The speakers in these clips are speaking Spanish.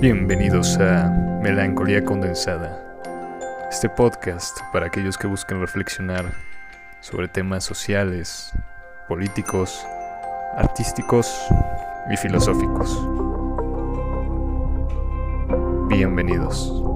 Bienvenidos a Melancolía Condensada, este podcast para aquellos que buscan reflexionar sobre temas sociales, políticos, artísticos y filosóficos. Bienvenidos.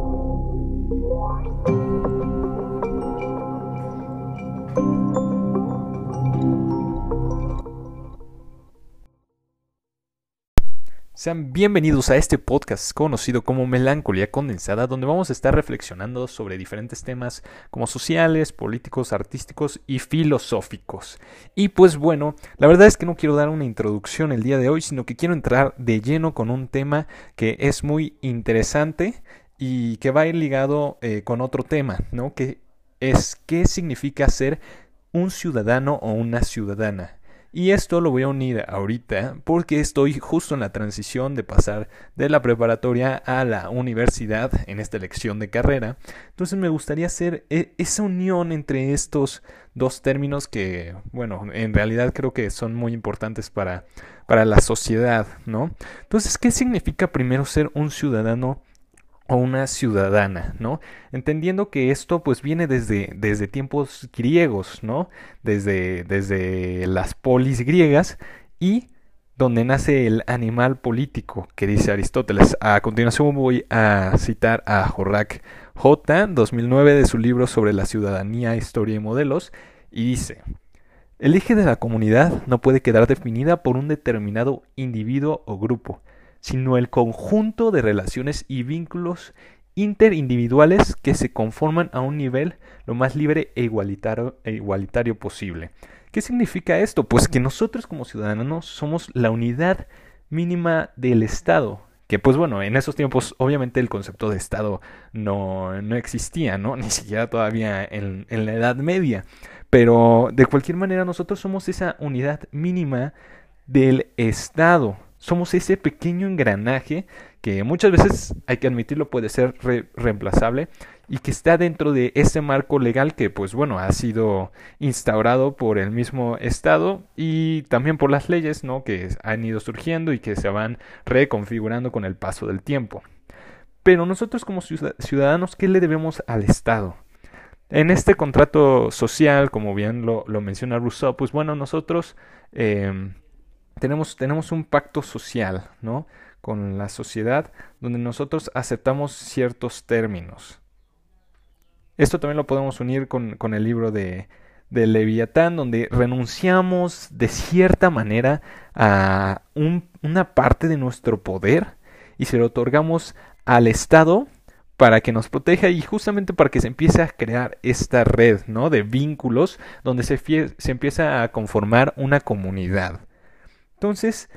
Sean bienvenidos a este podcast conocido como Melancolía Condensada, donde vamos a estar reflexionando sobre diferentes temas como sociales, políticos, artísticos y filosóficos. Y pues bueno, la verdad es que no quiero dar una introducción el día de hoy, sino que quiero entrar de lleno con un tema que es muy interesante y que va a ir ligado eh, con otro tema, ¿no? Que es qué significa ser un ciudadano o una ciudadana. Y esto lo voy a unir ahorita porque estoy justo en la transición de pasar de la preparatoria a la universidad en esta elección de carrera. Entonces me gustaría hacer e, esa unión entre estos dos términos que, bueno, en realidad creo que son muy importantes para, para la sociedad, ¿no? Entonces, ¿qué significa primero ser un ciudadano o una ciudadana, ¿no? Entendiendo que esto pues viene desde, desde tiempos griegos, ¿no? Desde, desde las polis griegas y donde nace el animal político que dice Aristóteles. A continuación voy a citar a Jorrak J. 2009 de su libro sobre la ciudadanía, historia y modelos y dice, el eje de la comunidad no puede quedar definida por un determinado individuo o grupo, sino el conjunto de relaciones y vínculos interindividuales que se conforman a un nivel lo más libre e igualitario, e igualitario posible. ¿Qué significa esto? Pues que nosotros como ciudadanos somos la unidad mínima del Estado. Que pues bueno, en esos tiempos obviamente el concepto de Estado no, no existía, ¿no? Ni siquiera todavía en, en la Edad Media. Pero de cualquier manera nosotros somos esa unidad mínima del Estado somos ese pequeño engranaje que muchas veces, hay que admitirlo, puede ser reemplazable y que está dentro de ese marco legal que, pues bueno, ha sido instaurado por el mismo Estado y también por las leyes, ¿no? Que han ido surgiendo y que se van reconfigurando con el paso del tiempo. Pero nosotros como ciudadanos, ¿qué le debemos al Estado? En este contrato social, como bien lo, menciona Rousseau, pues bueno, nosotros... Eh, tenemos, tenemos un pacto social, ¿no? Con la sociedad donde nosotros aceptamos ciertos términos. Esto también lo podemos unir con, con el libro de, de, Leviatán, donde renunciamos de cierta manera a una parte de nuestro poder y se lo otorgamos al Estado para que nos proteja y justamente para que se empiece a crear esta red ¿no? de vínculos donde se, se empieza a conformar una comunidad. Entonces,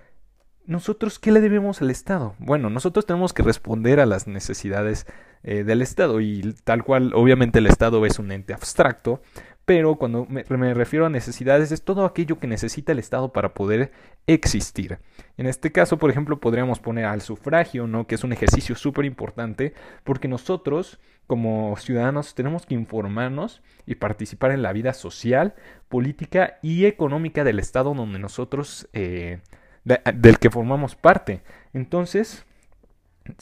¿nosotros qué le debemos al Estado? Bueno, nosotros tenemos que responder a las necesidades eh, del Estado y tal cual, obviamente el Estado es un ente abstracto, pero cuando me, refiero a necesidades es todo aquello que necesita el Estado para poder existir. En este caso, por ejemplo, podríamos poner al sufragio, ¿no? que es un ejercicio súper importante, porque nosotros como ciudadanos tenemos que informarnos y participar en la vida social, política y económica del Estado donde nosotros, eh, del que formamos parte. Entonces,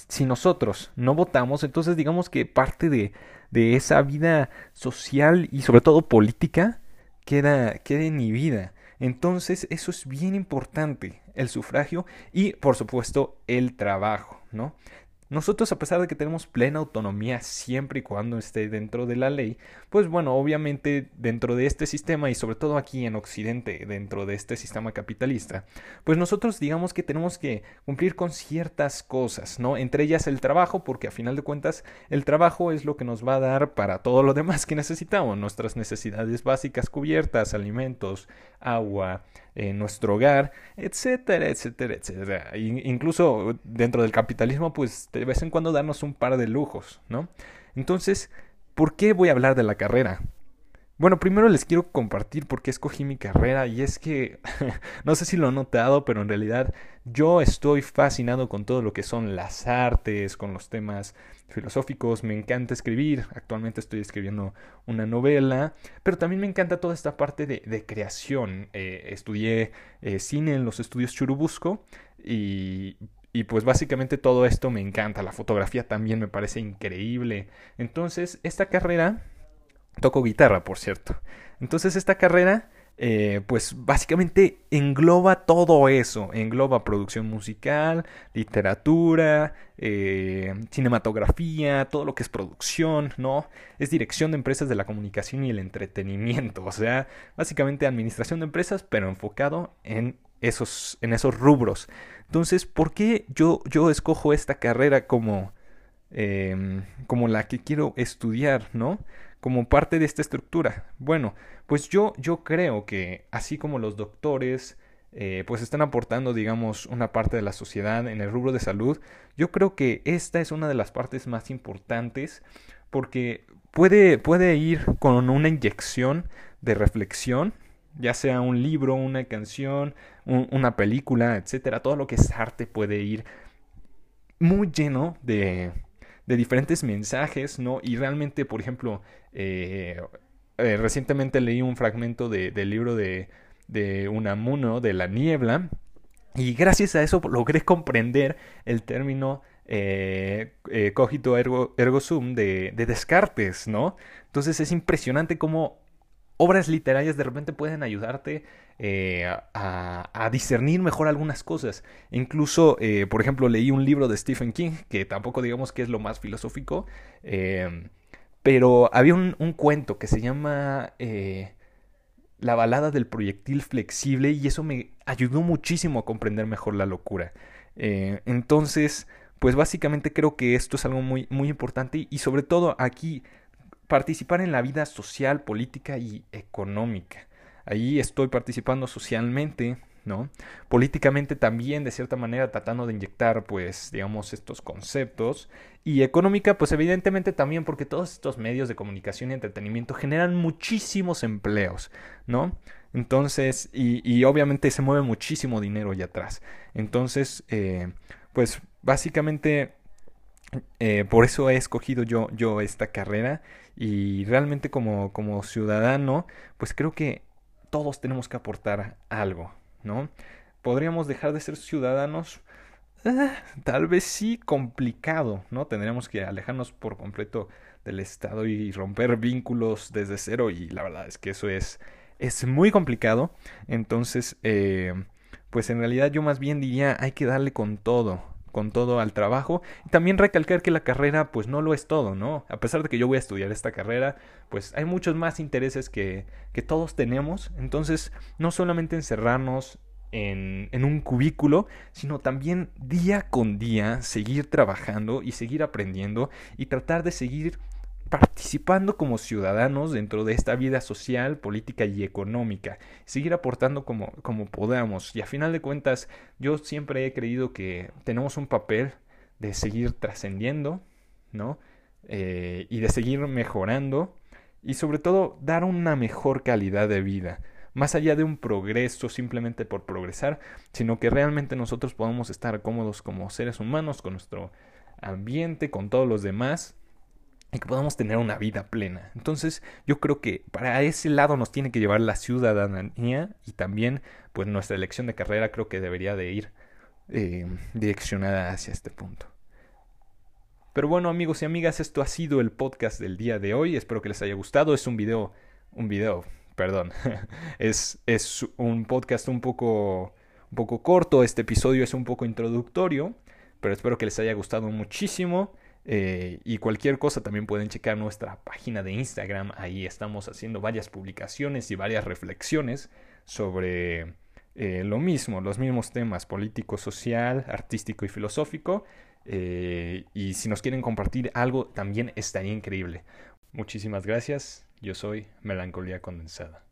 si nosotros no votamos, entonces digamos que parte de, de esa vida social y sobre todo política queda, queda inhibida. Entonces, eso es bien importante, el sufragio y, por supuesto, el trabajo, ¿no? Nosotros, a pesar de que tenemos plena autonomía siempre y cuando esté dentro de la ley, pues bueno, obviamente dentro de este sistema y sobre todo aquí en Occidente, dentro de este sistema capitalista, pues nosotros digamos que tenemos que cumplir con ciertas cosas, ¿no? Entre ellas el trabajo, porque a final de cuentas el trabajo es lo que nos va a dar para todo lo demás que necesitamos, nuestras necesidades básicas cubiertas, alimentos, agua, en nuestro hogar, etcétera, etcétera, etcétera. incluso dentro del capitalismo, pues de vez en cuando darnos un par de lujos, ¿no? Entonces, ¿por qué voy a hablar de la carrera? Bueno, primero les quiero compartir por qué escogí mi carrera y es que no sé si lo han notado, pero en realidad yo estoy fascinado con todo lo que son las artes, con los temas filosóficos, me encanta escribir, actualmente estoy escribiendo una novela, pero también me encanta toda esta parte de, creación. Eh, estudié eh, cine en los estudios Churubusco y y pues básicamente todo esto me encanta, la fotografía también me parece increíble. Entonces, esta carrera Toco guitarra, por cierto. Entonces esta carrera, eh, pues básicamente engloba todo eso. Engloba producción musical, literatura, eh, cinematografía, todo lo que es producción, ¿no? Es dirección de empresas de la comunicación y el entretenimiento. O sea, básicamente administración de empresas, pero enfocado en esos, en esos rubros. Entonces, ¿por qué yo, yo escojo esta carrera como, em, como la que quiero estudiar, ¿no? Como parte de esta estructura? Bueno, pues yo, yo creo que así como los doctores eh, pues están aportando, digamos, una parte de la sociedad en el rubro de salud, yo creo que esta es una de las partes más importantes porque puede, puede ir con una inyección de reflexión, ya sea un libro, una canción, una película, etcétera, todo lo que es arte puede ir muy lleno de, de diferentes mensajes, ¿no? Y realmente, por ejemplo, eh, eh, recientemente leí un fragmento de, del libro de, de Unamuno, de la niebla, y gracias a eso logré comprender el término eh, cogito ergo, ergo sum de, de, Descartes, ¿no? Entonces es impresionante cómo obras literarias de repente pueden ayudarte eh, a, discernir mejor algunas cosas. Incluso, eh, por ejemplo, leí un libro de Stephen King, que tampoco digamos que es lo más filosófico, eh, pero había un, cuento que se llama La balada del proyectil flexible y eso me ayudó muchísimo a comprender mejor la locura. entonces, pues básicamente creo que esto es algo muy, muy importante y sobre todo aquí participar en la vida social, política y económica. Ahí estoy participando socialmente, ¿no? Políticamente también, de cierta manera, tratando de inyectar, pues, digamos, estos conceptos. Y económica, pues, evidentemente también, porque todos estos medios de comunicación y entretenimiento generan muchísimos empleos, ¿no? Entonces, y, obviamente se mueve muchísimo dinero allá atrás. Entonces, eh, pues, básicamente eh, por eso he escogido yo, yo esta carrera y realmente como, como ciudadano, pues creo que todos tenemos que aportar algo, ¿no? ¿Podríamos dejar de ser ciudadanos? Ah, tal vez sí, complicado, ¿no? Tendríamos que alejarnos por completo del Estado y romper vínculos desde cero y la verdad es que eso es, es muy complicado. Entonces, eh, pues en realidad yo más bien diría hay que darle con todo, con todo al trabajo. Y también recalcar que la carrera pues no lo es todo, ¿no? A pesar de que yo voy a estudiar esta carrera, pues hay muchos más intereses que, que todos tenemos. Entonces, no solamente encerrarnos en, en, un cubículo, sino también día con día seguir trabajando y seguir aprendiendo y tratar de seguir participando como ciudadanos dentro de esta vida social, política y económica, seguir aportando como, como podamos. Y a final de cuentas, yo siempre he creído que tenemos un papel de seguir trascendiendo, ¿no? Eh, y de seguir mejorando y sobre todo dar una mejor calidad de vida. Más allá de un progreso simplemente por progresar, sino que realmente nosotros podamos estar cómodos como seres humanos con nuestro ambiente, con todos los demás y que podamos tener una vida plena. Entonces, yo creo que para ese lado nos tiene que llevar la ciudadanía y también, pues, nuestra elección de carrera creo que debería de ir eh, direccionada hacia este punto. Pero bueno, amigos y amigas, esto ha sido el podcast del día de hoy. Espero que les haya gustado. Es un video, un video, perdón. es, es un podcast un poco, un poco corto. Este episodio es un poco introductorio, pero espero que les haya gustado muchísimo. Eh, y cualquier cosa también pueden checar nuestra página de Instagram. Ahí estamos haciendo varias publicaciones y varias reflexiones sobre eh, lo mismo, los mismos temas político, social, artístico y filosófico. Eh, y si nos quieren compartir algo, también estaría increíble. Muchísimas gracias. Yo soy Melancolía Condensada.